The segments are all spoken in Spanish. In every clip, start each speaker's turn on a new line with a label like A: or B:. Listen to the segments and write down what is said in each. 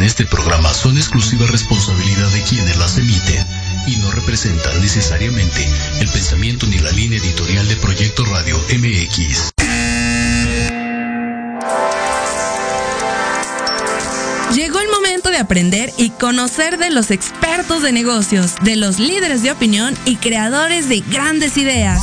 A: en este programa son exclusiva responsabilidad de quienes las emiten y no representan necesariamente el pensamiento ni la línea editorial de Proyecto Radio MX.
B: Llegó el momento de aprender y conocer de los expertos de negocios, de los líderes de opinión y creadores de grandes ideas.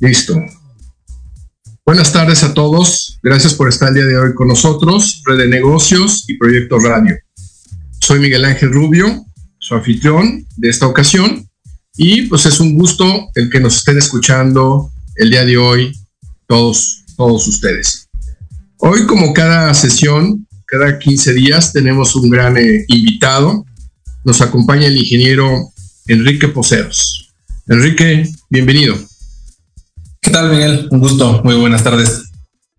C: Listo. Buenas tardes a todos. Gracias por estar el día de hoy con nosotros, Red de Negocios y Proyecto Radio. Soy Miguel Ángel Rubio, su anfitrión de esta ocasión, y pues es un gusto el que nos estén escuchando el día de hoy todos, todos ustedes. Hoy, como cada sesión, cada 15 días, tenemos un gran eh, invitado. Nos acompaña el ingeniero Enrique Poceros. Enrique, bienvenido.
D: ¿Qué tal, Miguel? Un gusto, muy buenas tardes.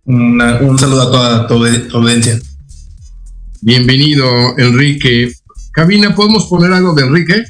D: un saludo a toda tu audiencia.
C: Bienvenido, Enrique. Cabina, ¿podemos poner algo de Enrique?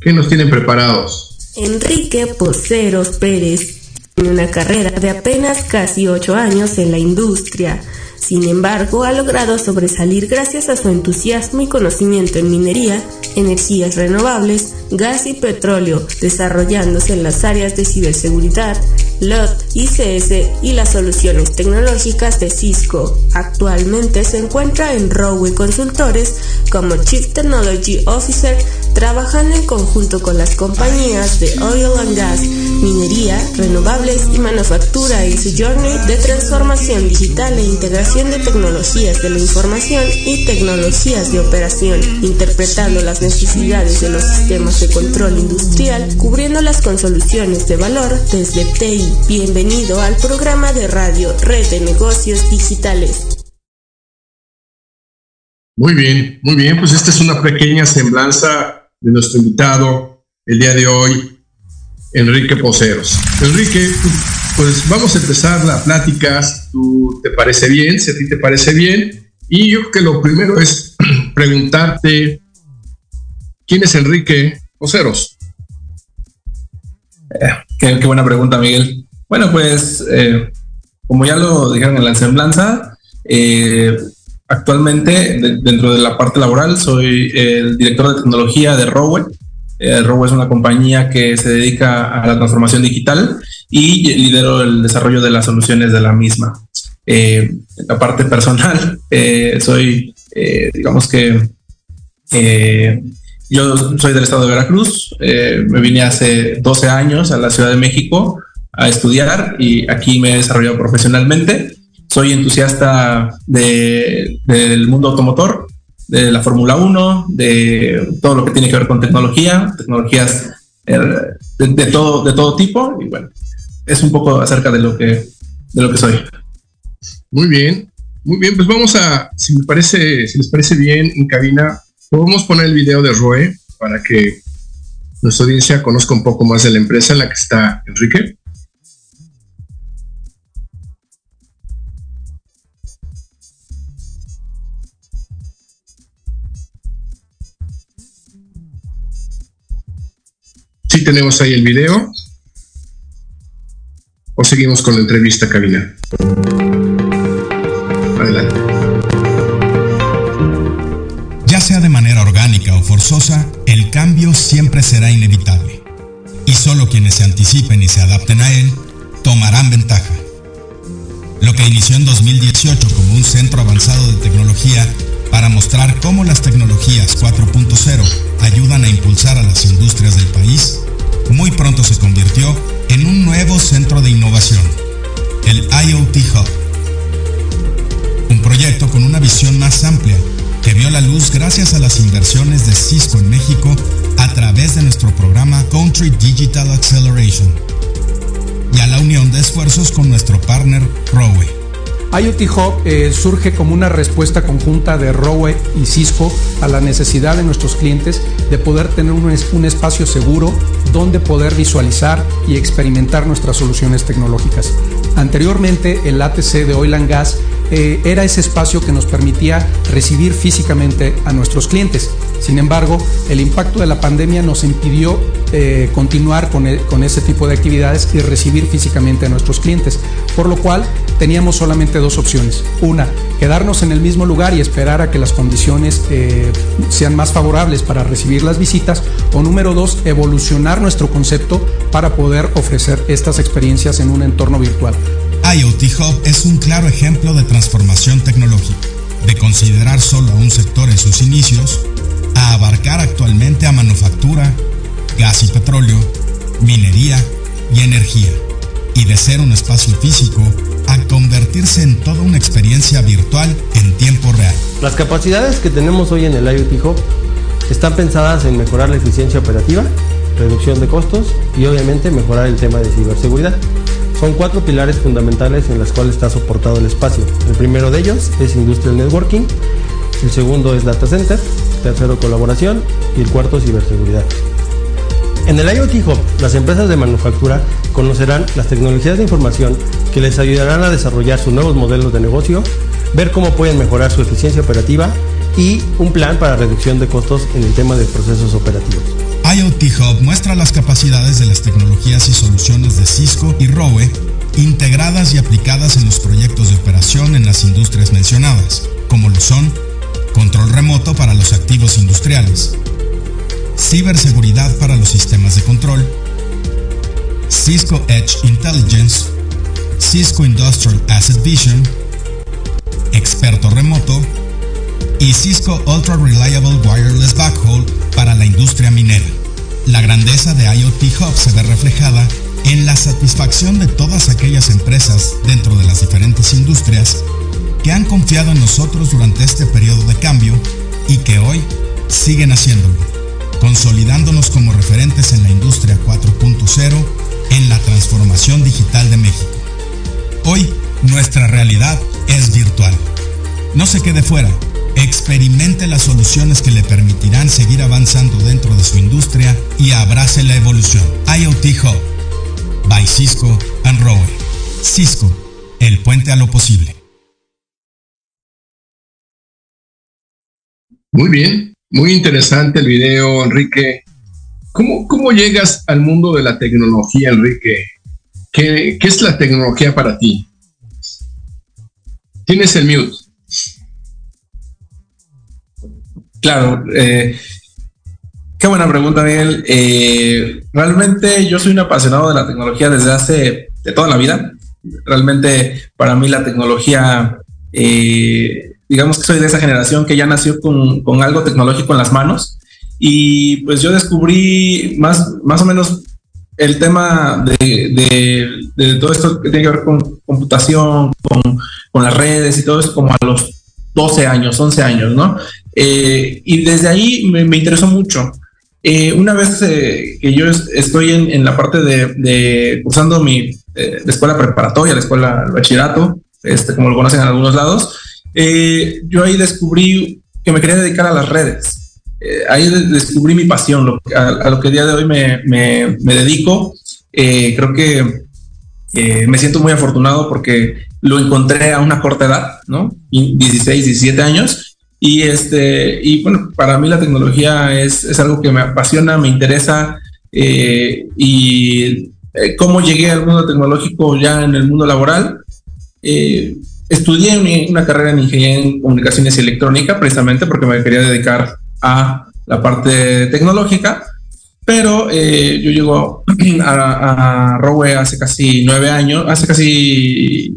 C: ¿Qué nos tienen preparados?
E: Enrique Poceros Pérez tiene una carrera de apenas casi ocho años en la industria. Sin embargo, ha logrado sobresalir gracias a su entusiasmo y conocimiento en minería, energías renovables, gas y petróleo, desarrollándose en las áreas de ciberseguridad, LOT, ICS y las soluciones tecnológicas de Cisco. Actualmente se encuentra en Rowe Consultores como Chief Technology Officer, trabajando en conjunto con las compañías de Oil and Gas, minería, renovables y manufactura en su journey de transformación digital e integración de tecnologías de la información y tecnologías de operación, interpretando las necesidades de los sistemas de control industrial, cubriéndolas con soluciones de valor desde TI Bienvenido al programa de radio Red de Negocios Digitales.
C: Muy bien, muy bien, pues esta es una pequeña semblanza de nuestro invitado el día de hoy, Enrique Poceros. Enrique, pues vamos a empezar la plática, ¿tú te parece bien? Si a ti te parece bien. Y yo creo que lo primero es preguntarte, ¿quién es Enrique Poceros?
D: Eh, qué, buena pregunta, Miguel. Bueno, pues eh, como ya lo dijeron en la semblanza, eh, actualmente dentro de la parte laboral soy el director de tecnología de Rowe. Rowe es una compañía que se dedica a la transformación digital y lidero el desarrollo de las soluciones de la misma. en la parte personal, soy, digamos que yo soy del estado de Veracruz, eh, me vine hace 12 años a la Ciudad de México a estudiar y aquí me he desarrollado profesionalmente. Soy entusiasta del mundo automotor, de la Fórmula 1, de todo lo que tiene que ver con tecnología, tecnologías eh, de, todo, de todo tipo. Y bueno, es un poco acerca de lo que, de lo que soy.
C: Muy bien, muy bien, pues vamos a, si me parece, si les parece bien, en cabina, Podemos poner el video de Roe para que nuestra audiencia conozca un poco más de la empresa en la que está Enrique. Sí tenemos ahí el video. ¿O seguimos con la entrevista, cabina? Adelante
F: el cambio siempre será inevitable. Y solo quienes se anticipen y se adapten a él tomarán ventaja. Lo que inició en 2018 como un centro avanzado de tecnología para mostrar cómo las tecnologías 4.0 ayudan a impulsar a las industrias del país, muy pronto se convirtió en un nuevo centro de innovación, el IoT Hub proyecto con una visión más amplia que vio la luz gracias a las inversiones de Cisco en México a través de nuestro programa Country Digital Acceleration y a la unión de esfuerzos con nuestro partner Rowe.
G: IoT Hub eh, surge como una respuesta conjunta de Rowe y Cisco a la necesidad de nuestros clientes de poder tener un, un espacio seguro donde poder visualizar y experimentar nuestras soluciones tecnológicas. Anteriormente, el ATC de Oil and Gas eh, era ese espacio que nos permitía recibir físicamente a nuestros clientes. Sin embargo, el impacto de la pandemia nos impidió eh, continuar con, con ese tipo de actividades y recibir físicamente a nuestros clientes, por lo cual teníamos solamente dos opciones. Una, quedarnos en el mismo lugar y esperar a que las condiciones eh, sean más favorables para recibir las visitas, o número dos, evolucionar nuestro concepto para poder ofrecer estas experiencias en un entorno virtual.
F: IoT Hub es un claro ejemplo de transformación tecnológica, de considerar solo a un sector en sus inicios, a abarcar actualmente a manufactura, gas y petróleo, minería y energía, y de ser un espacio físico a convertirse en toda una experiencia virtual en tiempo real.
H: Las capacidades que tenemos hoy en el IoT Hub están pensadas en mejorar la eficiencia operativa, reducción de costos y obviamente mejorar el tema de ciberseguridad. Son cuatro pilares fundamentales en los cuales está soportado el espacio. El primero de ellos es Industrial Networking, el segundo es Data Center, tercero colaboración y el cuarto ciberseguridad. En el IoT Hub, las empresas de manufactura conocerán las tecnologías de información que les ayudarán a desarrollar sus nuevos modelos de negocio, ver cómo pueden mejorar su eficiencia operativa y un plan para reducción de costos en el tema de procesos operativos.
F: IoT Hub muestra las capacidades de las tecnologías y soluciones de Cisco y Rowe integradas y aplicadas en los proyectos de operación en las industrias mencionadas, como lo son control remoto para los activos industriales, ciberseguridad para los sistemas de control, Cisco Edge Intelligence, Cisco Industrial Asset Vision, experto remoto y Cisco Ultra Reliable Wireless Backhaul para la industria minera. La grandeza de IoT Hub se ve reflejada en la satisfacción de todas aquellas empresas dentro de las diferentes industrias que han confiado en nosotros durante este periodo de cambio y que hoy siguen haciéndolo, consolidándonos como referentes en la industria 4.0 en la transformación digital de México. Hoy nuestra realidad es virtual. No se quede fuera experimente las soluciones que le permitirán seguir avanzando dentro de su industria y abrace la evolución. IoT Hub by Cisco and Rowe. Cisco, el puente a lo posible.
C: Muy bien, muy interesante el video, Enrique. ¿Cómo, cómo llegas al mundo de la tecnología, Enrique? ¿Qué, ¿Qué es la tecnología para ti? Tienes el mute.
D: Claro, eh, qué buena pregunta, Miguel. Eh, realmente yo soy un apasionado de la tecnología desde hace de toda la vida. Realmente para mí la tecnología, eh, digamos que soy de esa generación que ya nació con, algo tecnológico en las manos. Y pues yo descubrí más, más o menos el tema de, todo esto que tiene que ver con computación, con, con las redes y todo eso como a los 12 años, 11 años, ¿no? Eh, y desde ahí me, interesó mucho. Eh, una vez eh, que yo estoy en, la parte de, cursando mi escuela preparatoria, la escuela de bachillerato, este, como lo conocen en algunos lados, yo ahí descubrí que me quería dedicar a las redes. ahí descubrí mi pasión, a, lo que el día de hoy me, me, me dedico. creo que me siento muy afortunado porque lo encontré a una corta edad, ¿no? 16, 17 años. Y, este, y bueno, para mí la tecnología es, es algo que me apasiona, me interesa. Eh, y eh, cómo llegué al mundo tecnológico ya en el mundo laboral. Eh, estudié una carrera en ingeniería en comunicaciones y electrónica precisamente porque me quería dedicar a la parte tecnológica pero eh, yo llego a, a Rowe hace casi nueve años, hace casi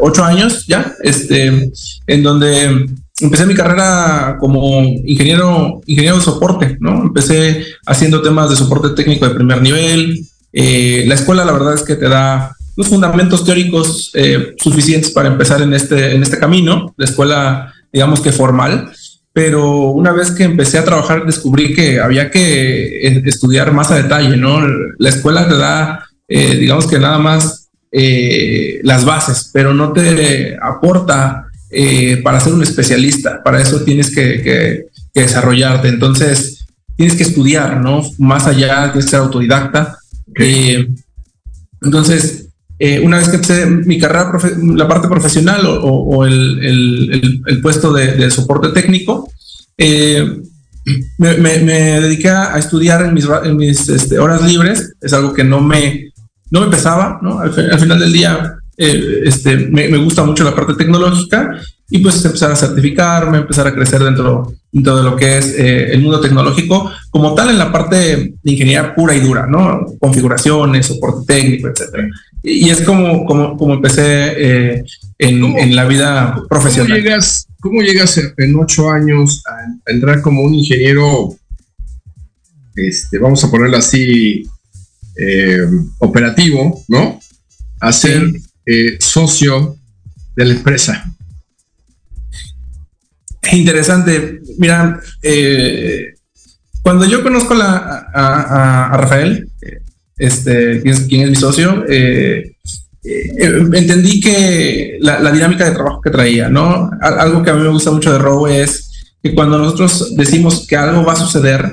D: ocho años ya, este, en donde empecé mi carrera como ingeniero, ingeniero de soporte, ¿no? Empecé haciendo temas de soporte técnico de primer nivel. Eh, la escuela, la verdad es que te da los fundamentos teóricos eh, suficientes para empezar en este, en este camino, de escuela, digamos que formal. Pero una vez que empecé a trabajar, descubrí que había que eh, estudiar más a detalle, ¿no? La escuela te da, eh, digamos que nada más las bases, pero no te aporta para ser un especialista. Para eso tienes que, desarrollarte. Entonces, tienes que estudiar, ¿no? Más allá, de ser autodidacta. entonces, eh, una vez que empecé mi carrera, la parte profesional o, el, puesto de, soporte técnico, eh, me, dediqué a estudiar en mis, este, horas libres. Es algo que no me, no me pesaba, ¿no? Al, final del día eh, este, me, gusta mucho la parte tecnológica y pues empezar a certificarme, empezar a crecer dentro, dentro de lo que es el mundo tecnológico, como tal en la parte de ingeniería pura y dura, ¿no? Configuraciones, soporte técnico, etcétera y es como, como, como empecé eh, en, la vida profesional.
C: ¿Cómo llegas, cómo llegas en ocho años a, entrar como un ingeniero, este, vamos a ponerlo así, eh, operativo, ¿no? A ser eh, socio de la empresa.
D: Interesante. Mira, cuando yo conozco la, a Rafael, este, quién es, mi socio, eh, eh, entendí que la, dinámica de trabajo que traía, ¿no? Algo que a mí me gusta mucho de Robo es que cuando nosotros decimos que algo va a suceder,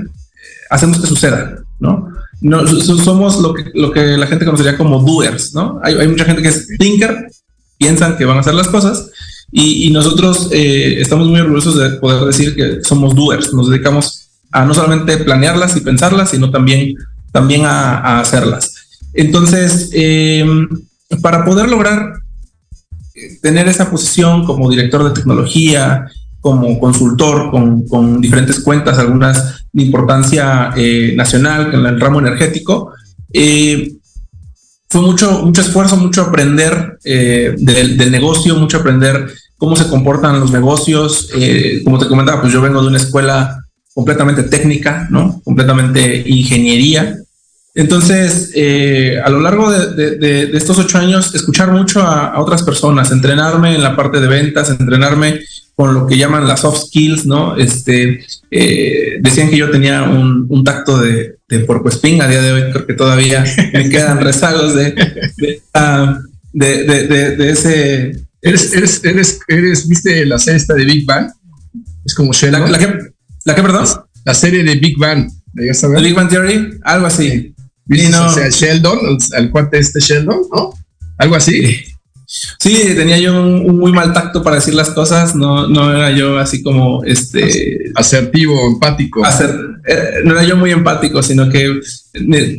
D: hacemos que suceda, ¿no? No somos lo que, lo que la gente conocería como doers, ¿no? Hay, hay mucha gente que es thinker, piensan que van a hacer las cosas, y, nosotros eh, estamos muy orgullosos de poder decir que somos doers, nos dedicamos a no solamente planearlas y pensarlas, sino también también a, hacerlas. Entonces, eh, para poder lograr tener esa posición como director de tecnología, como consultor con, diferentes cuentas, algunas de importancia eh, nacional en el ramo energético, eh, fue mucho, mucho esfuerzo, mucho aprender del, del, negocio, mucho aprender cómo se comportan los negocios. como te comentaba, pues yo vengo de una escuela completamente técnica, ¿no? Completamente ingeniería. Entonces, eh, a lo largo de, estos ocho años, escuchar mucho a, otras personas, entrenarme en la parte de ventas, entrenarme con lo que llaman las soft skills, ¿no? Este, eh, decían que yo tenía un, tacto de, de porco a día de hoy creo que todavía me quedan rezagos de, de, ese...
C: ¿Eres, eres, eres, eres, viste la serie esta de Big Bang? Es como
D: Sheldon. ¿La, que, la que, perdón?
C: La serie de Big Bang.
D: ¿The Big Bang Theory? Algo así.
C: O sea, Sheldon, el, cuate este Sheldon, ¿no? Algo así.
D: Sí, tenía yo un, muy mal tacto para decir las cosas, no, no era yo así como este
C: asertivo, empático.
D: Eh, no era yo muy empático, sino que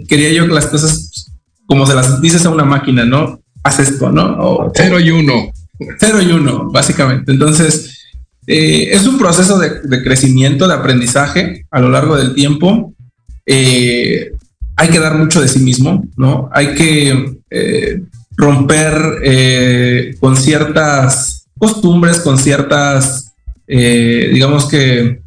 D: quería yo que las cosas como se las dices a una máquina, ¿no? Haz esto, ¿no?
C: cero y uno.
D: Cero y uno, básicamente. Entonces, eh, es un proceso de, de, crecimiento, de aprendizaje a lo largo del tiempo. Eh, hay que dar mucho de sí mismo, ¿no? Hay que eh, romper eh, con ciertas costumbres, con ciertas, eh, digamos que,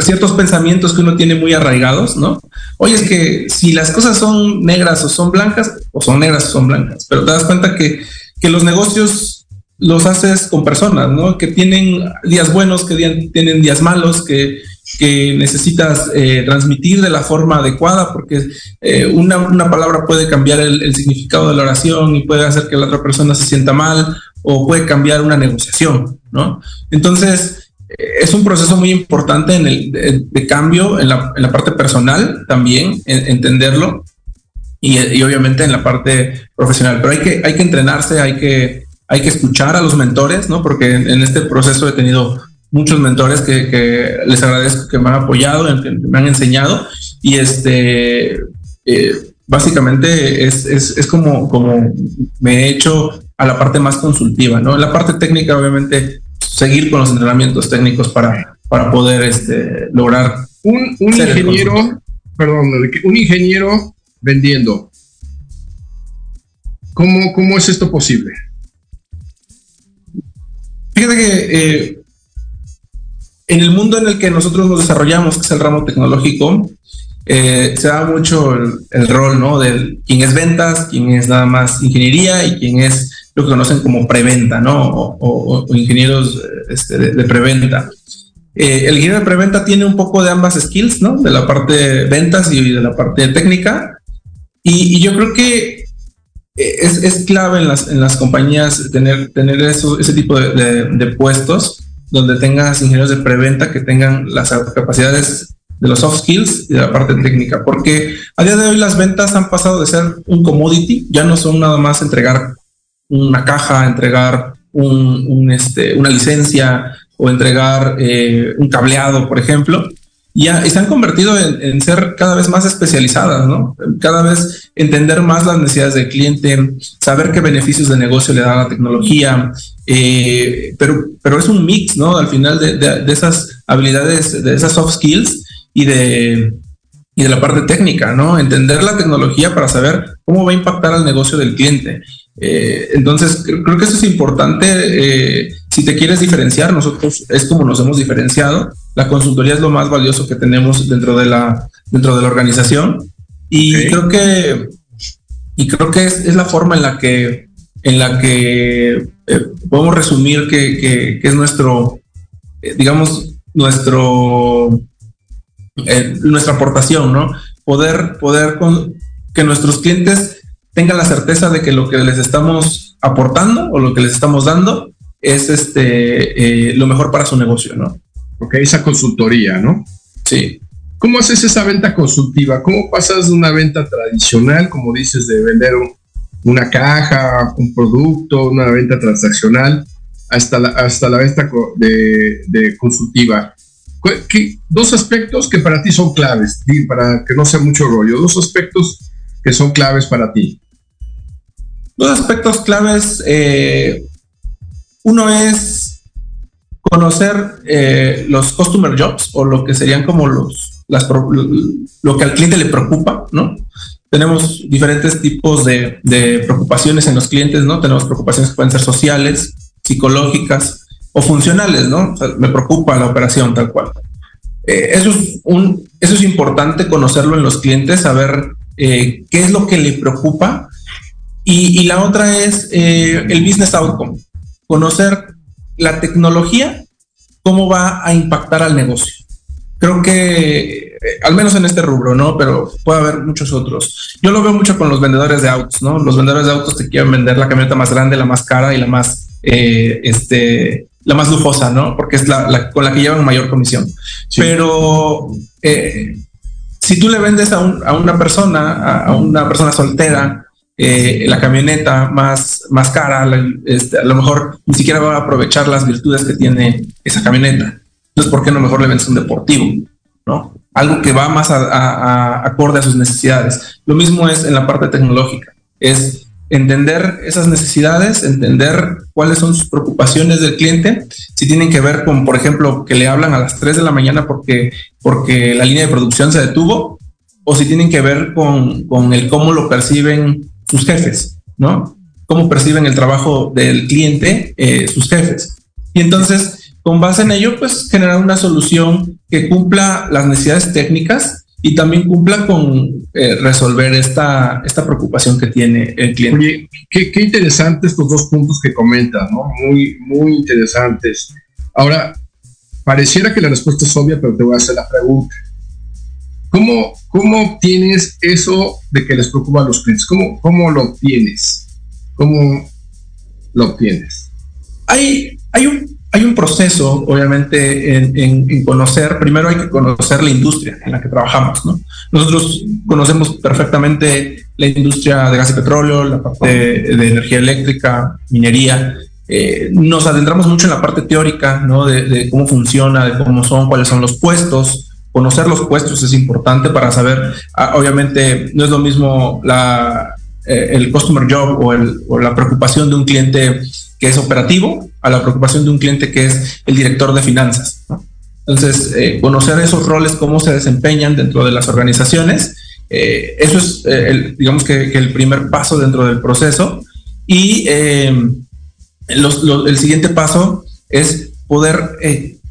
D: ciertos pensamientos que uno tiene muy arraigados, ¿no? Oye, es que si las cosas son negras o son blancas, o son negras o son blancas, pero te das cuenta que, que los negocios los haces con personas, ¿no? Que tienen días buenos, que tienen días malos, que que necesitas eh, transmitir de la forma adecuada, porque eh, una, palabra puede cambiar el, significado de la oración y puede hacer que la otra persona se sienta mal o puede cambiar una negociación, ¿no? Entonces, eh, es un proceso muy importante en el, de, cambio en la, parte personal también, entenderlo, y, obviamente en la parte profesional, pero hay que, hay que entrenarse, hay que, hay que escuchar a los mentores, ¿no? Porque en este proceso he tenido muchos mentores que, les agradezco que me han apoyado, que me han enseñado y este eh, básicamente es, es, como, como me he hecho a la parte más consultiva, ¿no? La parte técnica, obviamente, seguir con los entrenamientos técnicos para, para poder este, lograr
C: un, un ingeniero, perdón, un ingeniero vendiendo. ¿Cómo, ¿Cómo es esto posible?
D: Fíjate que eh, en el mundo en el que nosotros nos desarrollamos, que es el ramo tecnológico, eh, se da mucho el, rol, ¿no? Del quién es ventas, quién es nada más ingeniería y quién es lo que conocen como preventa, ¿no? O, ingenieros este, de, preventa. Eh, el ingeniero de preventa tiene un poco de ambas skills, ¿no? De la parte de ventas y de la parte técnica. Y, yo creo que eh, es, es, clave en las, en las compañías tener, tener eso, ese tipo de, de puestos donde tengas ingenieros de preventa que tengan las capacidades de los soft skills y de la parte técnica, porque a día de hoy las ventas han pasado de ser un commodity, ya no son nada más entregar una caja, entregar un, este, una licencia o entregar eh, un cableado, por ejemplo, y, ya, se han convertido en, ser cada vez más especializadas, ¿no? Cada vez entender más las necesidades del cliente, saber qué beneficios de negocio le da la tecnología, eh, pero, pero es un mix, ¿no? Al final de, de esas habilidades, de esas soft skills y de, y de la parte técnica, ¿no? Entender la tecnología para saber cómo va a impactar al negocio del cliente. Eh, entonces, creo que eso es importante. Eh, si te quieres diferenciar, nosotros es como nos hemos diferenciado. La consultoría es lo más valioso que tenemos dentro de la, dentro de la organización. Y creo que, y creo que es, es, la forma en la que, en la que eh, podemos resumir que, que, que es nuestro, digamos, nuestro eh, nuestra aportación, ¿no? Poder, poder con, que nuestros clientes tengan la certeza de que lo que les estamos aportando o lo que les estamos dando es este, eh, lo mejor para su negocio, ¿no?
C: Ok, esa consultoría, ¿no?
D: Sí.
C: ¿Cómo haces esa venta consultiva? ¿Cómo pasas de una venta tradicional, como dices, de vender una caja, un producto, una venta transaccional, hasta la, hasta la venta de, de consultiva? dos aspectos que para ti son claves, para que no sea mucho rollo, dos aspectos que son claves para ti.
D: Dos aspectos claves. Eh, uno es conocer eh, los customer jobs o lo que serían como los, las, lo que al cliente le preocupa, ¿no? Tenemos diferentes tipos de, de preocupaciones en los clientes, ¿no? Tenemos preocupaciones que pueden ser sociales, psicológicas, o funcionales, ¿no? me preocupa la operación tal cual. Eh, eso, es un, es importante conocerlo en los clientes, saber eh, qué es lo que le preocupa. Y, la otra es eh, el business outcome, conocer la tecnología, cómo va a impactar al negocio. Creo que, al menos en este rubro, ¿no? Pero puede haber muchos otros. Yo lo veo mucho con los vendedores de autos, ¿no? Los vendedores de autos te quieren vender la camioneta más grande, la más cara y la más, este, la más lujosa, ¿no? Porque es la, con la que llevan mayor comisión. Pero eh, si tú le vendes a, una persona, a, una persona soltera, eh, la camioneta más, más cara, este, a lo mejor ni siquiera va a aprovechar las virtudes que tiene esa camioneta. Entonces, ¿por qué no mejor le vendes un deportivo? ¿No? Algo que va más acorde a sus necesidades. Lo mismo es en la parte tecnológica. Es entender esas necesidades, entender cuáles son sus preocupaciones del cliente, si tienen que ver con, por ejemplo, que le hablan a las 3 de la mañana porque, porque la línea de producción se detuvo, o si tienen que ver con, con el cómo lo perciben sus jefes, ¿no? Cómo perciben el trabajo del cliente eh, sus jefes. Y entonces, con base en ello, pues generar una solución que cumpla las necesidades técnicas y también cumpla con eh, resolver esta, esta preocupación que tiene el cliente.
C: Oye, qué, qué interesantes estos dos puntos que comentas, ¿no? Muy, muy interesantes. Ahora, pareciera que la respuesta es obvia, pero te voy a hacer la pregunta. ¿Cómo, cómo obtienes eso de que les preocupa a los clientes? ¿Cómo, cómo lo obtienes? ¿Cómo lo obtienes?
D: Hay, hay un hay un proceso, obviamente, en, conocer, primero hay que conocer la industria en la que trabajamos, ¿no? Nosotros conocemos perfectamente la industria de gas y petróleo, la parte de, energía eléctrica, minería. Eh, nos adentramos mucho en la parte teórica, ¿no? De, cómo funciona, de cómo son, cuáles son los puestos. Conocer los puestos es importante para saber, ah, obviamente, no es lo mismo la, eh, el customer job o, el, o la preocupación de un cliente que es operativo a la preocupación de un cliente que es el director de finanzas. Entonces, eh, conocer esos roles, cómo se desempeñan dentro de las organizaciones, eh, eso es, eh, el, digamos que, el primer paso dentro del proceso. Y el siguiente paso es poder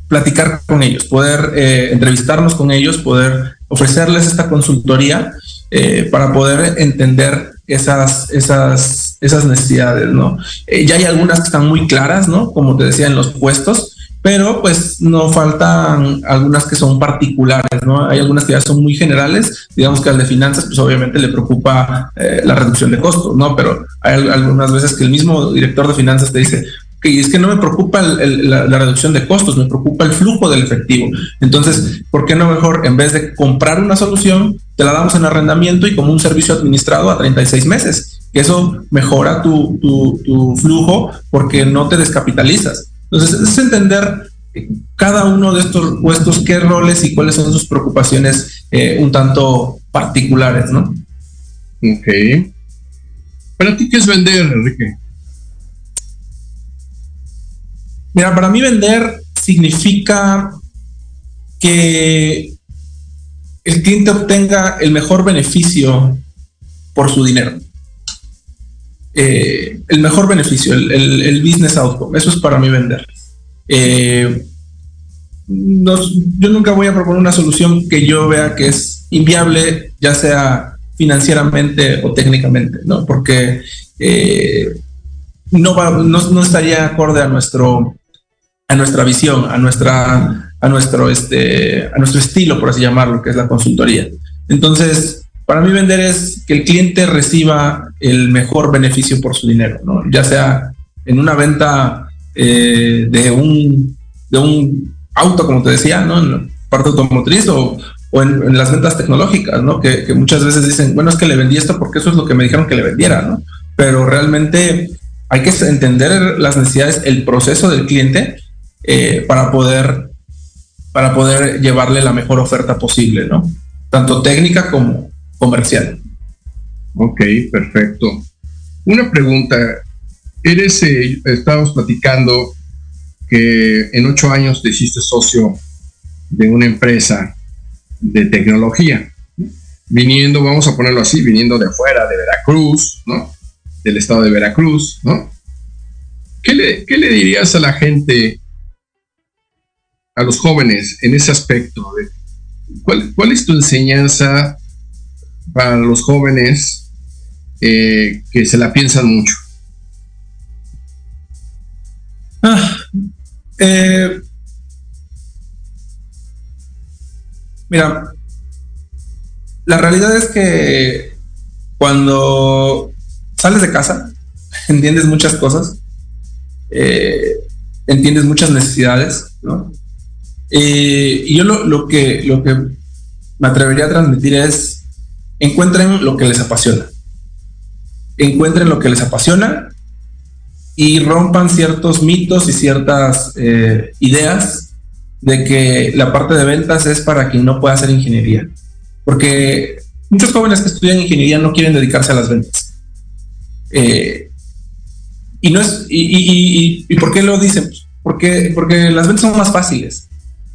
D: platicar con ellos, poder entrevistarnos con ellos, poder ofrecerles esta consultoría eh, para poder entender esas, esas, esas necesidades, ¿no? Eh, ya hay algunas que están muy claras, ¿no? Como te decía, en los puestos, pero pues no faltan algunas que son particulares, ¿no? Hay algunas que ya son muy generales, digamos que al de finanzas, pues obviamente le preocupa eh, la reducción de costos, ¿no? Pero hay algunas veces que el mismo director de finanzas te dice, que es que no me preocupa la, reducción de costos, me preocupa el flujo del efectivo. Entonces, ¿por qué no mejor, en vez de comprar una solución, te la damos en arrendamiento y como un servicio administrado a 36 meses? Que eso mejora tu, flujo porque no te descapitalizas. Entonces, es entender cada uno de estos puestos, qué roles y cuáles son sus preocupaciones eh, un tanto particulares, ¿no?
C: Ok. ¿Para ti qué es vender, Enrique?
D: Mira, para mí vender significa que el cliente obtenga el mejor beneficio por su dinero. Eh, el mejor beneficio, el, business outcome. Eso es para mí vender. Eh, yo nunca voy a proponer una solución que yo vea que es inviable, ya sea financieramente o técnicamente, ¿no? Porque eh, no, no, estaría acorde a nuestro, a nuestra visión, a nuestra, a nuestro, este, a nuestro estilo, por así llamarlo, que es la consultoría. Entonces, para mí vender es que el cliente reciba el mejor beneficio por su dinero, ¿no? Ya sea en una venta eh, de un de un auto, como te decía, ¿no? En la parte automotriz o, o en, las ventas tecnológicas, ¿no? Que, que, muchas veces dicen, bueno, es que le vendí esto porque eso es lo que me dijeron que le vendiera, ¿no? Pero realmente hay que entender las necesidades, el proceso del cliente eh, para, poder, para poder llevarle la mejor oferta posible, ¿no? Tanto técnica como comercial.
C: Ok, perfecto. Una pregunta. Eres, eh, estábamos platicando que en ocho años te hiciste socio de una empresa de tecnología, viniendo, vamos a ponerlo así, viniendo de afuera, de Veracruz, ¿no? Del estado de Veracruz, ¿no? ¿Qué le, qué le dirías a la gente a los jóvenes en ese aspecto? ¿cuál, ¿Cuál es tu enseñanza para los jóvenes eh, que se la piensan mucho?
D: Ah, eh, mira, la realidad es que cuando sales de casa, entiendes muchas cosas, eh, entiendes muchas necesidades, ¿no? Eh, y yo lo, que, lo que me atrevería a transmitir es, encuentren lo que les apasiona. Encuentren lo que les apasiona y rompan ciertos mitos y ciertas eh, ideas de que la parte de ventas es para quien no pueda hacer ingeniería. Porque muchos jóvenes que estudian ingeniería no quieren dedicarse a las ventas. Eh, y no es, y, y, por qué lo dicen? Pues porque, porque las ventas son más fáciles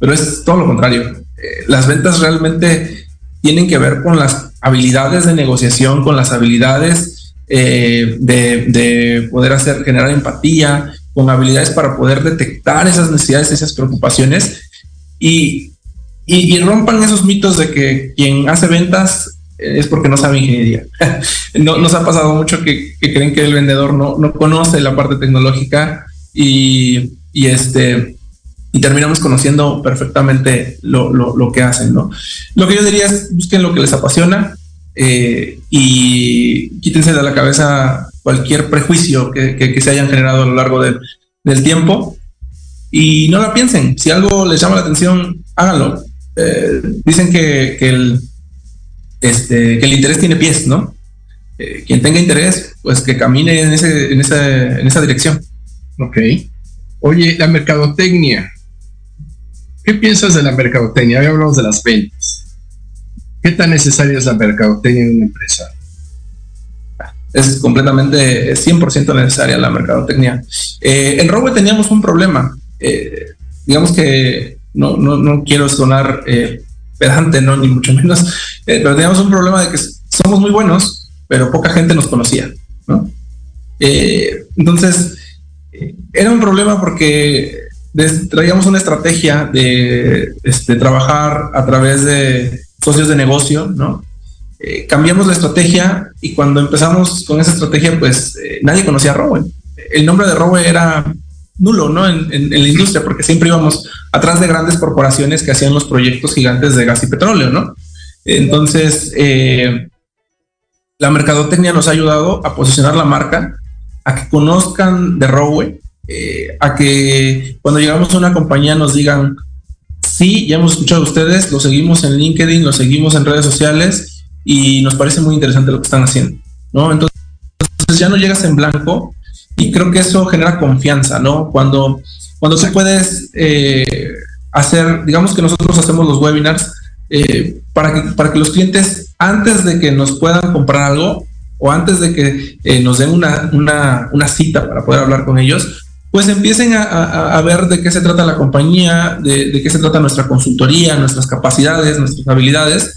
D: pero es todo lo contrario. Eh, las ventas realmente tienen que ver con las habilidades de negociación, con las habilidades eh, de, poder hacer, generar empatía, con habilidades para poder detectar esas necesidades, esas preocupaciones y, y, rompan esos mitos de que quien hace ventas es porque no sabe ingeniería. no, nos ha pasado mucho que, creen que el vendedor no, no conoce la parte tecnológica y, y este y terminamos conociendo perfectamente lo, lo, que hacen, ¿no? Lo que yo diría es busquen lo que les apasiona eh, y quítense de la cabeza cualquier prejuicio que, que, se hayan generado a lo largo del tiempo y no la piensen. Si algo les llama la atención, háganlo. Eh, dicen que, que, el, este, que el interés tiene pies, ¿no? Eh, quien tenga interés, pues que camine en, ese, en, esa, en esa dirección.
C: Ok. Oye, la mercadotecnia, ¿Qué piensas de la mercadotecnia? Hoy hablamos de las ventas. ¿Qué tan necesaria es la mercadotecnia en una empresa?
D: Es completamente, 100% necesaria la mercadotecnia. Eh, en Robo teníamos un problema. Eh, digamos que no, no, no quiero sonar eh, pedante, no, ni mucho menos, pero teníamos un problema de que somos muy buenos, pero poca gente nos conocía. ¿no? entonces, era un problema porque traíamos una estrategia de este, trabajar a través de socios de negocio, ¿no? Eh, cambiamos la estrategia y cuando empezamos con esa estrategia, pues eh, nadie conocía a Rowe. El nombre de Rowe era nulo, ¿no? En, la industria, porque siempre íbamos atrás de grandes corporaciones que hacían los proyectos gigantes de gas y petróleo, ¿no? Entonces, eh, la mercadotecnia nos ha ayudado a posicionar la marca, a que conozcan de Rowe, a que cuando llegamos a una compañía nos digan, sí, ya hemos escuchado a ustedes, lo seguimos en LinkedIn, lo seguimos en redes sociales y nos parece muy interesante lo que están haciendo, ¿no? Entonces, ya no llegas en blanco y creo que eso genera confianza, ¿no? Cuando, cuando se puedes eh, hacer, digamos que nosotros hacemos los webinars eh, para, que, para que los clientes, antes de que nos puedan comprar algo o antes de que eh, nos den una, una, una, cita para poder hablar con ellos, pues empiecen a, ver de qué se trata la compañía, de, de qué se trata nuestra consultoría, nuestras capacidades, nuestras habilidades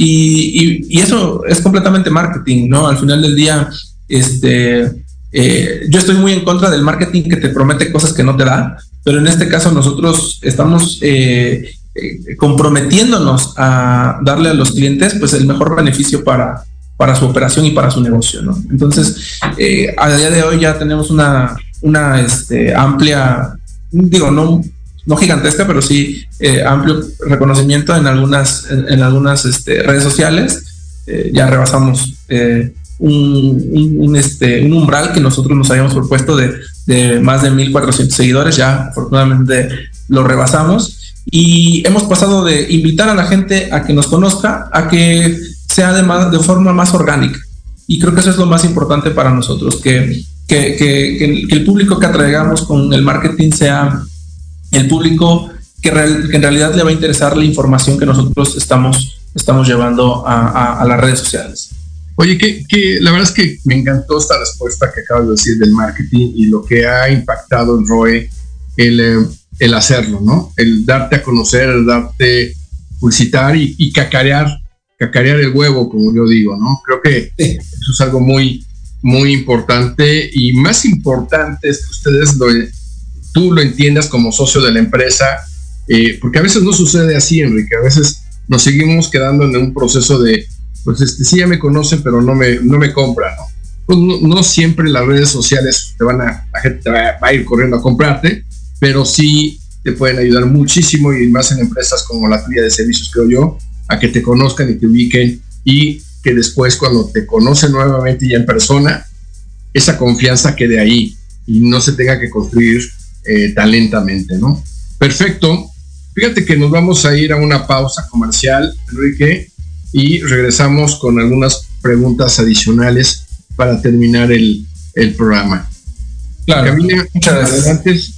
D: y, eso es completamente marketing, ¿no? Al final del día, este, eh, yo estoy muy en contra del marketing que te promete cosas que no te da, pero en este caso nosotros estamos eh, eh, comprometiéndonos a darle a los clientes pues el mejor beneficio para, para su operación y para su negocio, ¿no? Entonces, a día de hoy ya tenemos una, una este, amplia, digo, no no gigantesca, pero sí eh, amplio reconocimiento en algunas, en, algunas este, redes sociales. Eh, ya rebasamos eh, un, este, un umbral que nosotros nos habíamos propuesto de, de más de 1.400 seguidores, ya afortunadamente lo rebasamos. Y hemos pasado de invitar a la gente a que nos conozca a que sea de, de forma más orgánica. Y creo que eso es lo más importante para nosotros, que, que, que, que el público que atraigamos con el marketing sea el público que, en realidad le va a interesar la información que nosotros estamos, estamos llevando a, las redes sociales.
C: Oye, que, que, la verdad es que me encantó esta respuesta que acabas de decir del marketing y lo que ha impactado en Roe el, eh, el hacerlo, ¿no? El darte a conocer, el darte publicitar y, y, cacarear, cacarear el huevo, como yo digo, ¿no? Creo que eso es algo muy, muy importante y más importante es que ustedes lo, tú lo entiendas como socio de la empresa, eh, porque a veces no sucede así, Enrique, a veces nos seguimos quedando en un proceso de, pues este, sí ya me conocen, pero no me, no me compran, ¿no? Pues no, siempre las redes sociales te van a, la gente va, a ir corriendo a comprarte, pero sí te pueden ayudar muchísimo y más en empresas como la tuya de servicios, creo yo, a que te conozcan y te ubiquen y que después cuando te conocen nuevamente ya en persona, esa confianza quede ahí y no se tenga que construir eh, tan lentamente, ¿no? Perfecto. Fíjate que nos vamos a ir a una pausa comercial, Enrique, y regresamos con algunas preguntas adicionales para terminar el, programa.
D: Claro, muchas gracias.
I: Oye,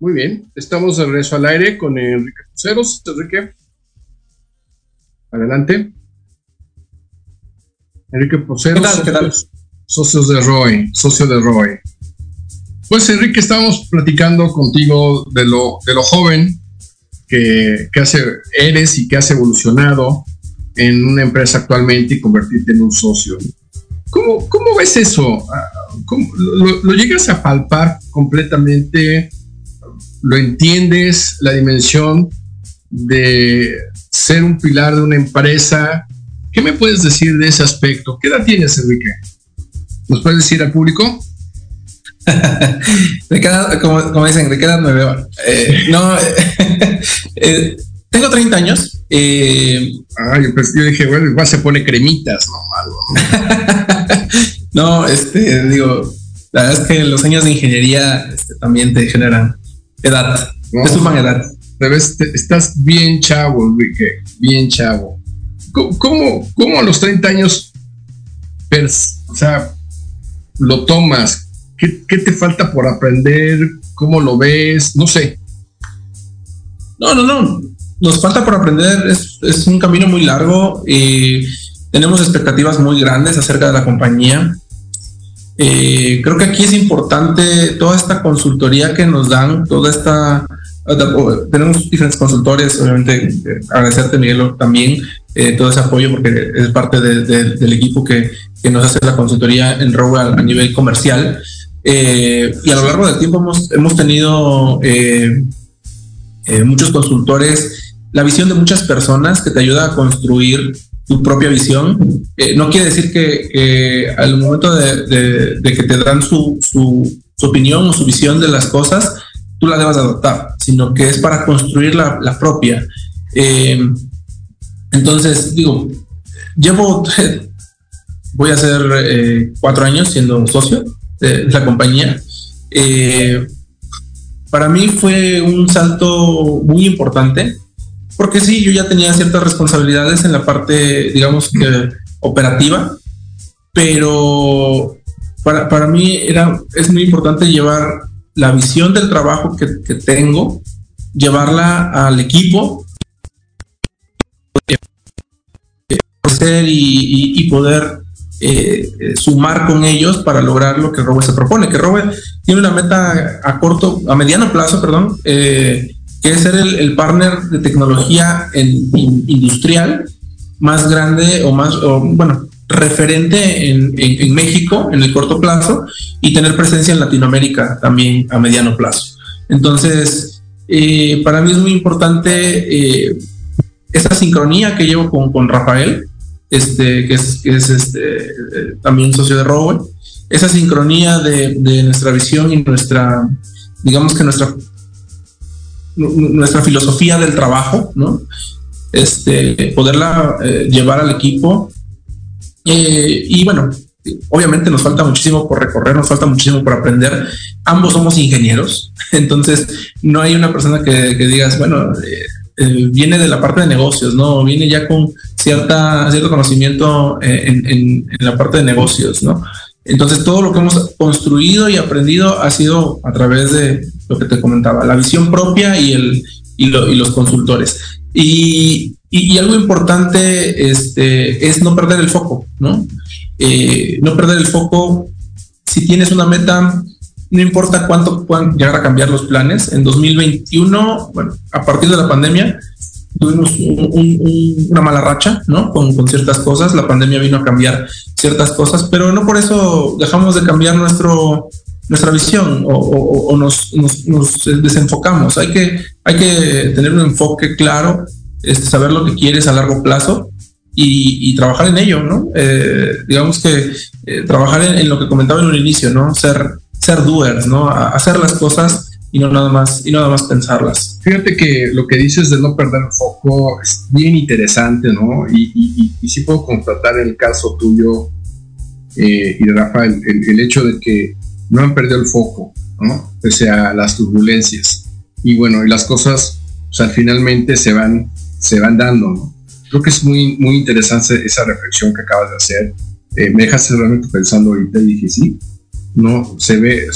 C: Muy bien, estamos de regreso al aire con Enrique Puceros. Enrique, adelante. Enrique Puceros,
D: ¿Qué tal, qué tal?
C: socios- de Roy, socio de Roy. Pues Enrique, estábamos platicando contigo de lo, de lo joven que, que hace, eres y que has evolucionado en una empresa actualmente y convertirte en un socio. ¿Cómo, cómo ves eso? Ah, ¿Cómo- lo, lo llegas a palpar completamente? ¿Lo entiendes? La dimensión de ser un pilar de una empresa. ¿Qué me puedes decir de ese aspecto? ¿Qué edad tienes, Enrique? ¿Nos puedes decir al público?
D: ¿De qué edad- como, como dicen, ¿de qué edad me veo? Eh, no, eh, tengo 30 años. eh,
C: yo, pues, yo dije, bueno, igual se pone cremitas, no malo.
D: no, este, digo, la verdad es que los años de ingeniería este, también te generan edad,
C: No.
D: te suman edad.
C: Te ves- te- estás bien chavo, Enrique, bien chavo. ¿Cómo, cómo, a los 30 años, o sea, lo tomas? ¿Qué, qué te falta por aprender? ¿Cómo lo ves? No sé.
D: No, no, no. Nos falta por aprender. Es, es un camino muy largo. y tenemos expectativas muy grandes acerca de la compañía. Eh, creo que aquí es importante toda esta consultoría que nos dan, toda esta. Tenemos diferentes consultores, obviamente, eh, agradecerte, Miguel, también eh, todo ese apoyo, porque es parte de- de- del equipo que, nos hace la consultoría en Rowe a, a nivel comercial. Eh, y a lo largo del tiempo hemos, hemos tenido eh, eh, muchos consultores, la visión de muchas personas que te ayuda a construir tu propia visión. Eh, no quiere decir que, al momento de, que te dan su, su- opinión o su visión de las cosas, tú la debas adoptar, sino que es para construir la, propia. Eh, entonces, digo, llevo, voy a ser eh, cuatro años siendo socio de la compañía. Para mí fue un salto muy importante, porque sí, yo ya tenía ciertas responsabilidades en la parte, digamos operativa, pero para, para mí era, es muy importante llevar la visión del trabajo que, que tengo, llevarla al equipo, y- y poder eh, eh, sumar con ellos para lograr lo que Robe se propone. Que Robe tiene una meta a corto, a mediano plazo, perdón, eh, que es ser el, el partner de tecnología industrial más grande o más, bueno, referente en, en- México en el corto plazo y tener presencia en Latinoamérica también a mediano plazo. Entonces, eh, para mí es muy importante eh, esta sincronía que llevo con, con Rafael, este, que es, es este, también socio de Rowe, esa sincronía de, de nuestra visión y nuestra, digamos que nuestra, nu- nu- nuestra filosofía del trabajo, ¿no? Este, poderla eh, llevar al equipo. Eh, y bueno, obviamente nos falta muchísimo por recorrer, nos falta muchísimo por aprender. Ambos somos ingenieros, entonces no hay una persona que, que digas, bueno, eh, viene de la parte de negocios, ¿no? Viene ya con cierta, cierto conocimiento en, en, la parte de negocios, ¿no? Entonces todo lo que hemos construido y aprendido ha sido a través de lo que te comentaba, la visión propia y, los consultores. Y, y, algo importante este, es no perder el foco, ¿no? Eh, no perder el foco. Si tienes una meta, no importa cuánto puedan llegar a cambiar los planes. En 2021, bueno, a partir de la pandemia, tuvimos una mala racha, ¿no? Con, con, ciertas cosas. La pandemia vino a cambiar ciertas cosas, pero no por eso dejamos de cambiar nuestro, nuestra visión o, nos, desenfocamos. Hay que, hay que tener un enfoque claro, este, saber lo que quieres a largo plazo y, trabajar en ello, ¿no? Eh, digamos que eh, trabajar en, lo que comentaba en un inicio, ¿no? Ser, ser doers, ¿no? Hacer las cosas y no nada más y nada más pensarlas.
C: Fíjate que lo que dices de no perder el foco es bien interesante, ¿no? Y, y, y sí puedo constatar el caso tuyo eh, y de Rafael, el, el, hecho de que no han perdido el foco, ¿no? Pese a las turbulencias. Y bueno, y las cosas, o sea, finalmente se van, se van dando, ¿no? Creo que es muy, muy interesante esa reflexión que acabas de hacer. Eh, me dejas realmente pensando ahorita y dije, sí, no, se ve,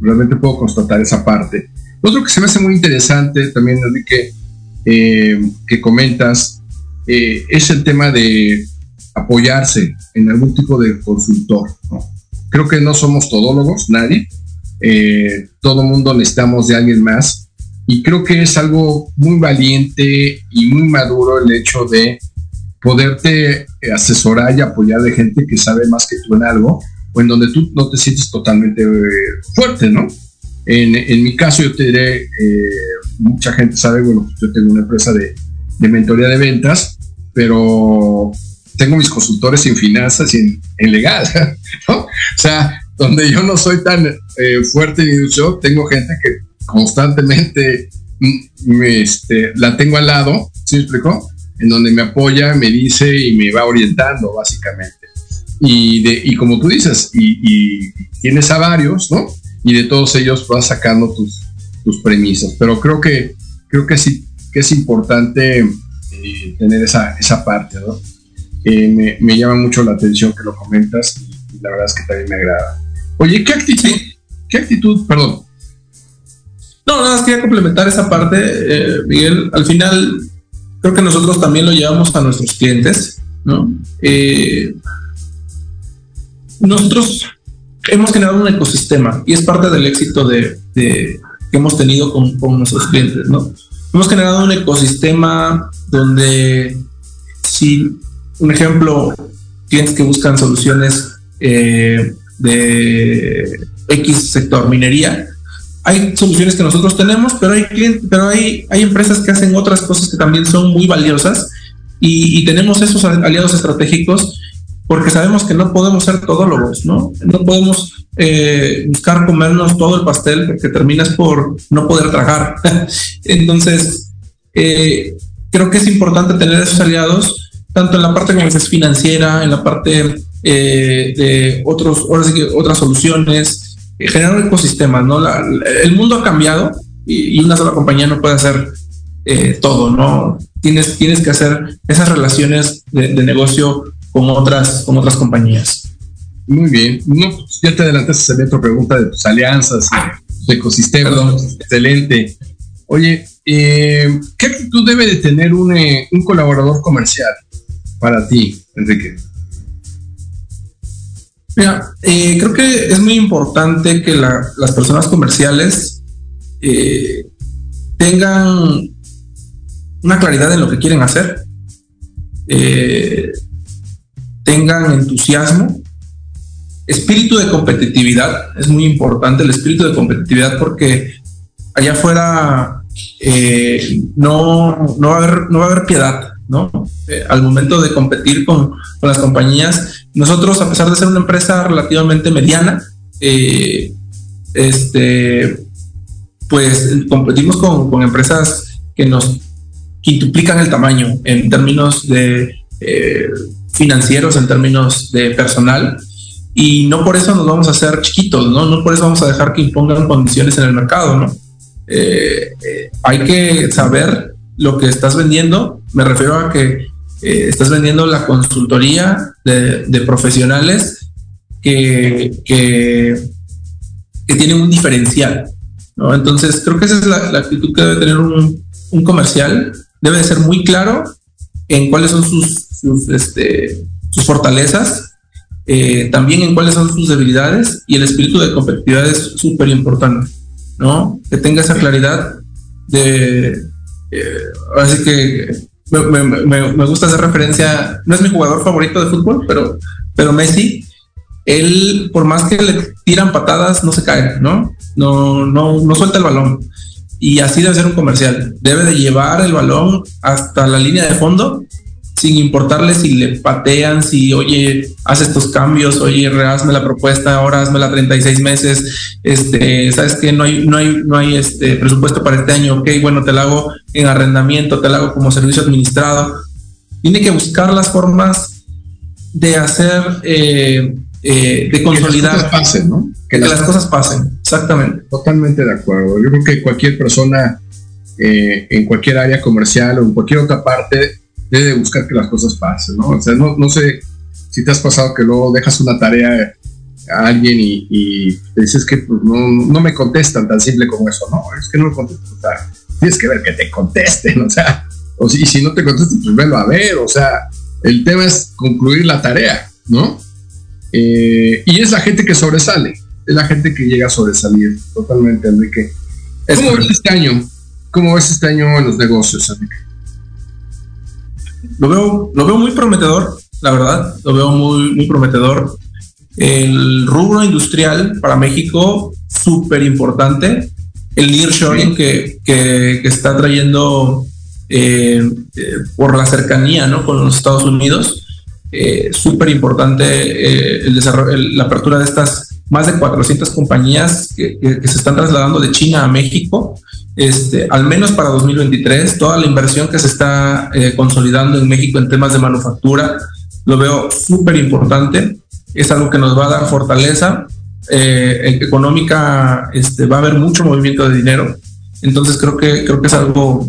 C: realmente puedo constatar esa parte. Otro que se me hace muy interesante también, Enrique, eh, que comentas, eh, es el tema de apoyarse en algún tipo de consultor. Creo que no somos todólogos, nadie. Eh, todo mundo necesitamos de alguien más. Y creo que es algo muy valiente y muy maduro el hecho de poderte asesorar y apoyar de gente que sabe más que tú en algo o en donde tú no te sientes totalmente eh, fuerte, ¿no? En, en, mi caso, yo te diré, eh, mucha gente sabe, bueno, yo tengo una empresa de, de, mentoría de ventas, pero tengo mis consultores en finanzas y en, en legal, ¿no? O sea, donde yo no soy tan eh, fuerte ni yo, tengo gente que constantemente me, este, la tengo al lado, ¿sí me explicó? En donde me apoya, me dice y me va orientando, básicamente y, de, y como tú dices, y, y, tienes a varios, ¿no? Y de todos ellos vas sacando tus, tus premisas. Pero creo que, creo que sí, que es importante eh, tener esa, esa parte, ¿no? Eh, me, me, llama mucho la atención que lo comentas y, la verdad es que también me agrada. Oye, ¿qué actitud? ¿Qué actitud? Perdón.
D: No, nada más quería complementar esa parte, eh, Miguel. Al final, creo que nosotros también lo llevamos a nuestros clientes, ¿no? Eh, nosotros hemos generado un ecosistema y es parte del éxito de, que hemos tenido con, nuestros clientes, ¿no? Hemos generado un ecosistema donde si, un ejemplo, clientes que buscan soluciones eh, de X sector, minería, hay soluciones que nosotros tenemos, pero hay clientes, pero hay, hay empresas que hacen otras cosas que también son muy valiosas y tenemos esos aliados estratégicos porque sabemos que no podemos ser todólogos, ¿no? No podemos eh, buscar comernos todo el pastel porque terminas por no poder tragar. Entonces, eh, creo que es importante tener esos aliados, tanto en la parte financiera, en la parte eh, de otros, que otras soluciones, generar un ecosistema, ¿no? El mundo ha cambiado y, una sola compañía no puede hacer todo, ¿no? Tienes, tienes que hacer esas relaciones de negocio con otras, con otras compañías.
C: Muy bien. No, ya te adelantaste a otra pregunta de tus alianzas, tu ecosistema. Perdón. Excelente. Oye, eh, ¿qué actitud debe de tener un, eh, un, colaborador comercial para ti, Enrique?
D: Mira, eh, creo que es muy importante que la, las personas comerciales eh, tengan una claridad en lo que quieren hacer. Eh, tengan entusiasmo, espíritu de competitividad, es muy importante el espíritu de competitividad porque allá afuera eh, no, no, va a haber, no va a haber piedad, ¿no? Eh, al momento de competir con, con, las compañías, nosotros, a pesar de ser una empresa relativamente mediana, eh, este, pues competimos con, con, empresas que nos quintuplican el tamaño en términos de financieros en términos de personal y no por eso nos vamos a hacer chiquitos, ¿no? No por eso vamos a dejar que impongan condiciones en el mercado, ¿no? Eh, eh, hay que saber lo que estás vendiendo, me refiero a que Eh, estás vendiendo la consultoría de, profesionales que, que, tienen un diferencial. ¿no? Entonces, creo que esa es la, actitud que debe tener un, un, comercial. Debe de ser muy claro en cuáles son sus, sus, este, sus fortalezas, eh, también en cuáles son sus debilidades y el espíritu de competitividad es súper importante, ¿no? Que tenga esa claridad de... Eh, así que me, gusta hacer referencia, no es mi jugador favorito de fútbol, pero, pero Messi, él, por más que le tiran patadas, no se cae, ¿no? No, no, no suelta el balón. Y así debe ser un comercial. Debe de llevar el balón hasta la línea de fondo sin importarle si le patean, si, oye, haz estos cambios, oye, hazme la propuesta, ahora hazme la 36 meses, este, sabes que no hay, no hay, no hay este presupuesto para este año, ok, bueno, te lo hago en arrendamiento, te lo hago como servicio administrado. Tiene que buscar las formas de hacer, eh, eh, de consolidar. Que las
C: cosas pasen, ¿no?
D: Que, las, cosas pasen, exactamente.
C: Totalmente de acuerdo. Yo creo que cualquier persona eh, en cualquier área comercial o en cualquier otra parte debe buscar que las cosas pasen, ¿no? O sea, no, no sé si te has pasado que luego dejas una tarea a alguien y, te dices que pues, no, no, me contestan tan simple como eso, no, es que no me contestan, o sea, tienes que ver que te contesten, o sea, o si, si no te contestan, pues velo a ver, o sea, el tema es concluir la tarea, ¿no? Eh, y es la gente que sobresale, es la gente que llega a sobresalir totalmente, Enrique. ¿Cómo ves este año? ¿Cómo ves este año en los negocios, Enrique?
D: lo veo, lo veo muy prometedor, la verdad, lo veo muy, muy prometedor. El rubro industrial para México, súper importante. El nearshoring que, que, que está trayendo eh, eh, por la cercanía ¿no? con los Estados Unidos, eh, súper importante el desarrollo, la apertura de estas más de 400 compañías que, se están trasladando de China a México este, al menos para 2023, toda la inversión que se está eh, consolidando en México en temas de manufactura, lo veo súper importante. Es algo que nos va a dar fortaleza eh, económica, este, va a haber mucho movimiento de dinero. Entonces creo que, creo que es algo,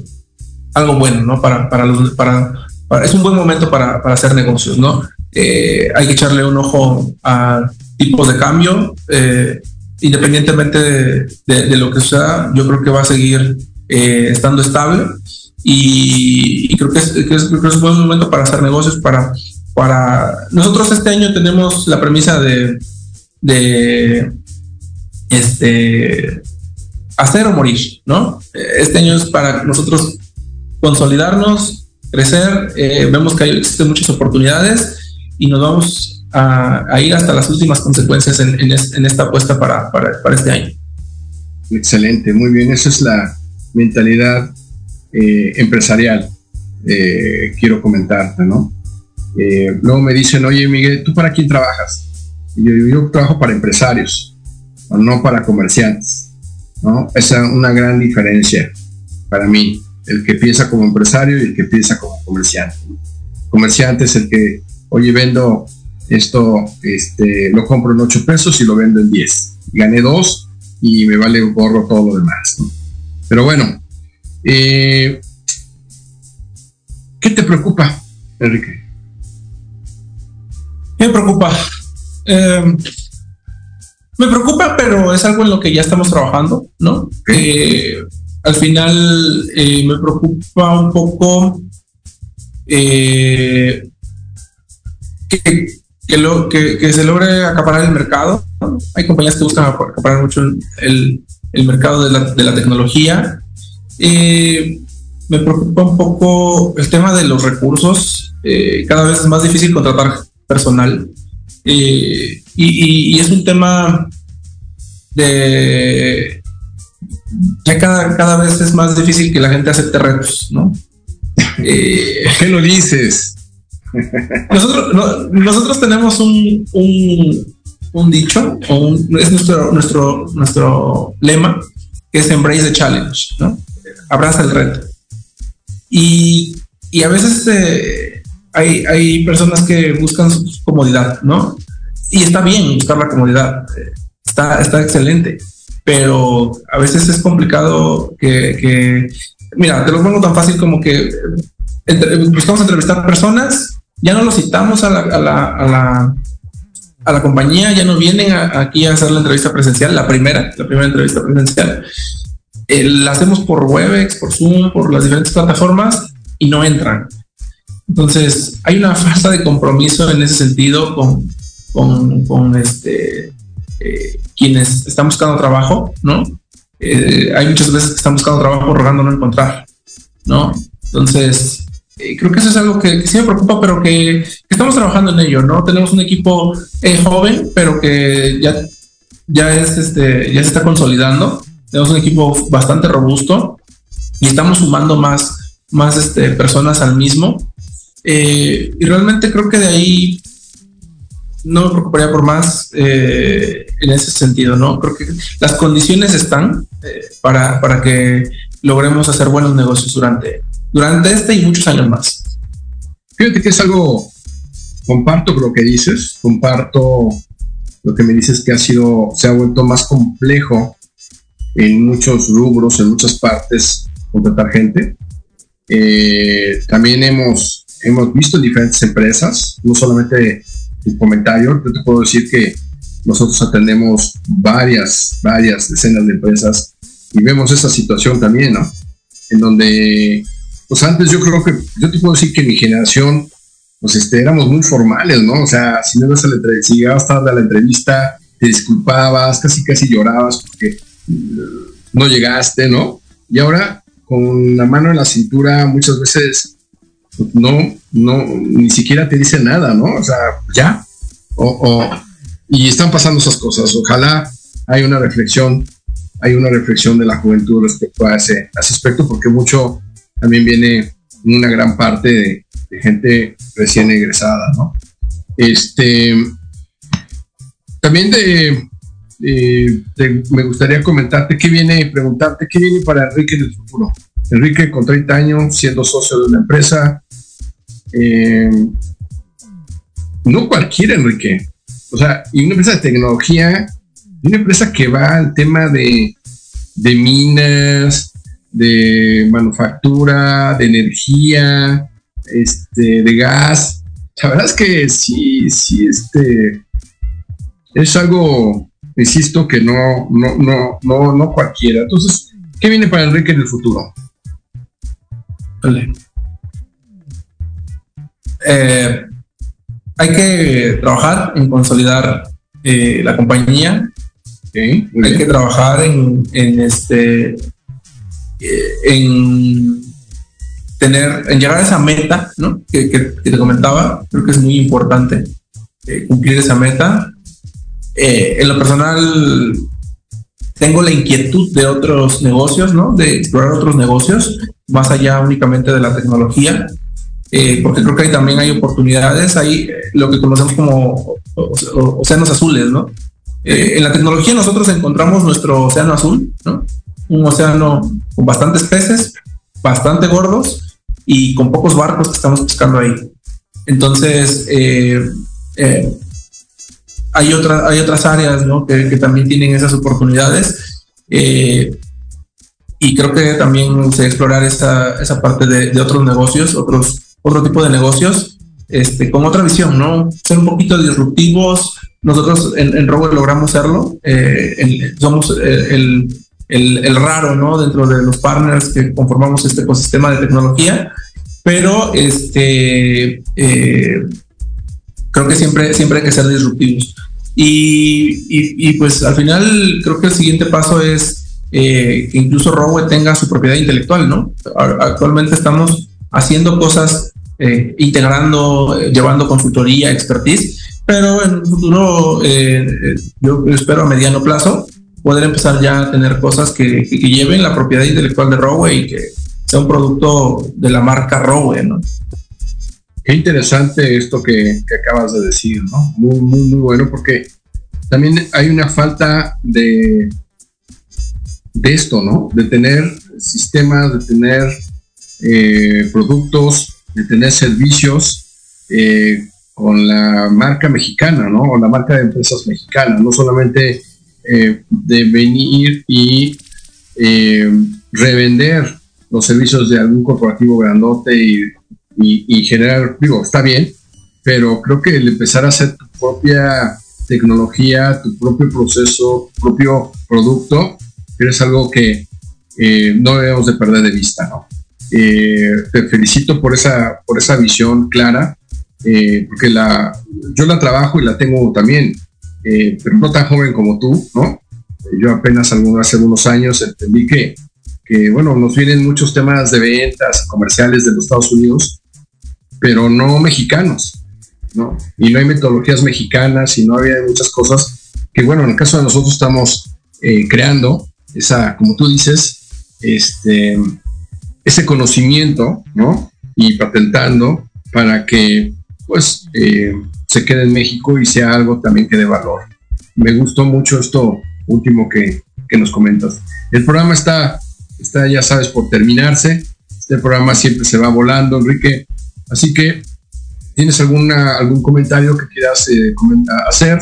D: algo bueno, ¿no? Para, para los, para, es un buen momento para, para hacer negocios, ¿no? Eh, hay que echarle un ojo a tipos de cambio independientemente de, lo que sea, yo creo que va a seguir eh, estando estable y, creo, que es, un buen momento para hacer negocios, para, para... Nosotros este año tenemos la premisa de, de este, hacer o morir, ¿no? Este año es para nosotros consolidarnos, crecer, eh, vemos que hay, existen muchas oportunidades y nos vamos a, ir hasta las últimas consecuencias en, esta apuesta para, este año.
C: Excelente, muy bien. Esa es la mentalidad eh, empresarial. Eh, quiero comentarte, ¿no? Eh, luego me dicen, oye Miguel, ¿tú para quién trabajas? Yo trabajo para empresarios, no para comerciantes, ¿no? Esa es una gran diferencia para mí, el que piensa como empresario y el que piensa como comerciante. Comerciante es el que, oye, vendo esto este, lo compro en 8 pesos y lo vendo en 10. Gané 2 y me vale gorro todo lo demás. Pero bueno, eh, ¿qué te preocupa, Enrique?
D: Me preocupa. Eh, me preocupa, pero es algo en lo que ya estamos trabajando, ¿no? Eh, al final me preocupa un poco que, que, lo, que, que se logre acaparar el mercado. Hay compañías que buscan acaparar mucho el, el mercado de la, de la tecnología. Eh, me preocupa un poco el tema de los recursos. Eh, cada vez es más difícil contratar personal. Eh, y, y, es un tema de... Ya cada, cada vez es más difícil que la gente acepte retos, ¿no?
C: ¿Qué lo dices?
D: Nosotros, nosotros tenemos un, un, dicho, o es nuestro, nuestro, nuestro lema, que es Embrace the Challenge, ¿no? Abraza el reto. Y, y a veces eh, hay, hay personas que buscan su comodidad, ¿no? Y está bien buscar la comodidad, está, está excelente, pero a veces es complicado que, que, mira, te lo pongo tan fácil como que buscamos entrevistar personas, ya no los citamos a la, a la, a la, a la compañía, ya no vienen aquí a hacer la entrevista presencial, la primera, la primera entrevista presencial. Eh, la hacemos por Webex, por Zoom, por las diferentes plataformas y no entran. Entonces, hay una falta de compromiso en ese sentido con, con, con este, eh, quienes están buscando trabajo, ¿no? Eh, hay muchas veces que están buscando trabajo rogando no encontrar, ¿no? Entonces, creo que eso es algo que, sí me preocupa, pero que, estamos trabajando en ello, ¿no? Tenemos un equipo joven, pero que ya, ya, es este, ya se está consolidando. Tenemos un equipo bastante robusto y estamos sumando más, más este, personas al mismo. y realmente creo que de ahí no me preocuparía por más eh, en ese sentido, ¿no? Creo que las condiciones están eh, para, para, que logremos hacer buenos negocios durante, durante este y muchos años más.
C: Fíjate que es algo, comparto lo que dices, comparto lo que me dices que ha sido, se ha vuelto más complejo en muchos rubros, en muchas partes, contratar gente. Eh, también hemos, hemos visto en diferentes empresas, no solamente comentario, yo te puedo decir que nosotros atendemos varias, varias decenas de empresas y vemos esa situación también, ¿no? En donde, pues antes yo creo que, yo te puedo decir que mi generación, pues este, éramos muy formales, ¿no? O sea, si no ibas a la entrevista, si llegabas tarde a la entrevista, te disculpabas, casi casi llorabas porque eh, no llegaste, ¿no? Y ahora, con la mano en la cintura, muchas veces no, no, ni siquiera te dice nada, ¿no? O sea, ya. O, y están pasando esas cosas. Ojalá hay una reflexión, hay una reflexión de la juventud respecto a ese, aspecto, porque mucho también viene una gran parte de, gente recién egresada, ¿no? Este, también de, me gustaría comentarte qué viene, preguntarte qué viene para Enrique en el futuro. Enrique con 30 años, siendo socio de una empresa, eh, no cualquiera, Enrique. O sea, y una empresa de tecnología, una empresa que va al tema de, de minas, de manufactura, de energía, este, de gas. La verdad es que sí, sí, este, es algo, insisto, que no, no, no, no, no cualquiera. Entonces, ¿qué viene para Enrique en el futuro?
D: Vale. Eh, hay que trabajar en consolidar eh, la compañía. hay que trabajar en, este eh, en tener, en llegar a esa meta, ¿no? Que, te comentaba, creo que es muy importante cumplir esa meta. en lo personal, tengo la inquietud de otros negocios, ¿no? De explorar otros negocios, más allá únicamente de la tecnología. Eh, porque creo que ahí también hay oportunidades, hay eh, lo que conocemos como océanos azules, ¿no? Eh, en la tecnología nosotros encontramos nuestro océano azul, ¿no? Un océano con bastantes peces, bastante gordos y con pocos barcos que estamos pescando ahí. Entonces, hay, otra, hay otras áreas, ¿no? Que, también tienen esas oportunidades. y creo que también me gustaría explorar esa, esa parte de, otros negocios, otros otro tipo de negocios este, con otra visión, ¿no? Ser un poquito disruptivos. Nosotros en, en logramos serlo. Eh, somos eh, el, el, el, raro, ¿no? Dentro de los partners que conformamos este ecosistema de tecnología. Pero este, eh, creo que siempre, siempre hay que ser disruptivos. Y, y, pues al final creo que el siguiente paso es que incluso Rowe tenga su propiedad intelectual, ¿no? Actualmente estamos haciendo cosas eh, integrando, eh, llevando consultoría, expertise, pero en un futuro, eh, yo espero a mediano plazo, poder empezar ya a tener cosas que, lleven la propiedad intelectual de Rowe y que sea un producto de la marca Rowe, ¿no?
C: Qué interesante esto que, acabas de decir, ¿no? Muy, muy, muy bueno, porque también hay una falta de, de esto, ¿no? De tener sistemas, de tener productos de tener servicios eh, con la marca mexicana, ¿no? O la marca de empresas mexicanas, no solamente eh, de venir y eh, revender los servicios de algún corporativo grandote y y, generar, digo, está bien, pero creo que el empezar a hacer tu propia tecnología, tu propio proceso, propio producto, es algo que eh, no debemos de perder de vista, ¿no? Eh, te felicito por esa, por esa visión clara, eh, porque la, yo la trabajo y la tengo también, pero no tan joven como tú, ¿no? Yo apenas hace algunos años entendí que, que, bueno, nos vienen muchos temas de ventas comerciales de los Estados Unidos, pero no mexicanos, ¿no? Y no hay metodologías mexicanas y no había muchas cosas que, bueno, en el caso de nosotros estamos creando esa, como tú dices, este, ese conocimiento, ¿no? Y patentando para que, pues, eh, se quede en México y sea algo también que dé valor. Me gustó mucho esto último que, que nos comentas. El programa está, está, ya sabes, por terminarse. Este programa siempre se va volando, Enrique. Así que, ¿tienes alguna, algún comentario que quieras eh, hacer?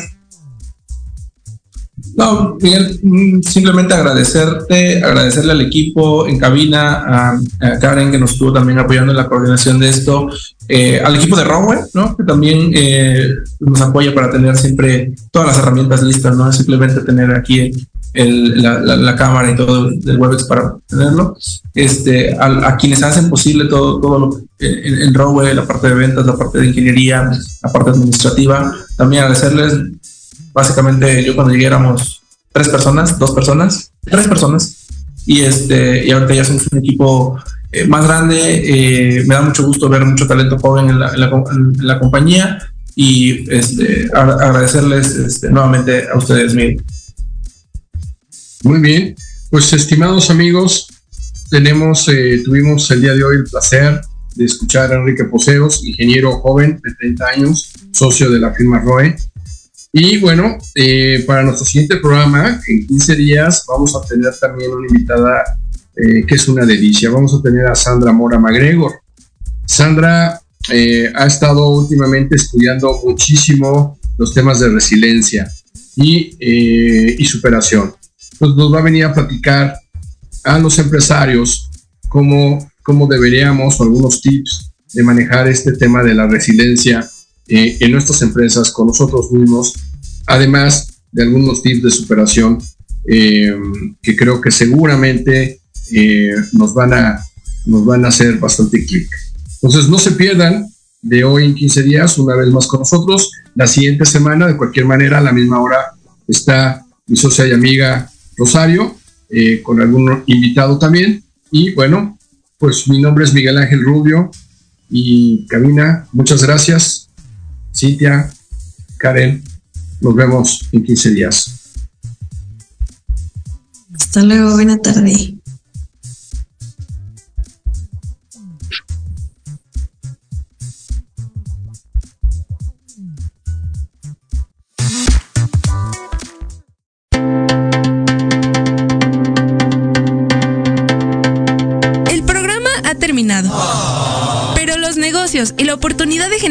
D: No, Miguel, mm, simplemente agradecerte, agradecerle al equipo en cabina, a, Karen que nos estuvo también apoyando en la coordinación de esto, eh, al equipo de Rowe, ¿no? Que también eh, nos apoya para tener siempre todas las herramientas listas, ¿no? Simplemente tener aquí la, cámara y todo del WebEx para tenerlo. Este, a, quienes hacen posible todo, todo lo, en, en Rowe, la parte de ventas, la parte de ingeniería, la parte administrativa, también agradecerles básicamente yo cuando llegué éramos tres personas, dos personas, tres personas. Y, este, y ahorita ya somos un equipo eh, más grande. Eh, me da mucho gusto ver mucho talento joven en la, compañía y este, agradecerles este, nuevamente a ustedes, Miguel.
C: Muy bien, pues estimados amigos, tenemos, eh, tuvimos el día de hoy el placer de escuchar a Enrique Poseros, ingeniero joven de 30 años, socio de la firma ROE, y bueno, eh, para nuestro siguiente programa, en 15 días, vamos a tener también una invitada eh, que es una delicia. Vamos a tener a Sandra Mora MacGregor. Sandra eh, ha estado últimamente estudiando muchísimo los temas de resiliencia y, y superación. Pues nos va a venir a platicar a los empresarios cómo, cómo deberíamos o algunos tips de manejar este tema de la resiliencia eh, en nuestras empresas con nosotros mismos, además de algunos tips de superación eh, que creo que seguramente eh, nos, van a, nos van a hacer bastante clic. Entonces no se pierdan de hoy en 15 días, una vez más con nosotros. La siguiente semana, de cualquier manera, a la misma hora, está mi socia y amiga Rosario, con algún invitado también. Y bueno, pues mi nombre es Miguel Ángel Rubio y Camina, muchas gracias Cintia, Karen, nos vemos en 15 días.
E: Hasta luego, buena tarde.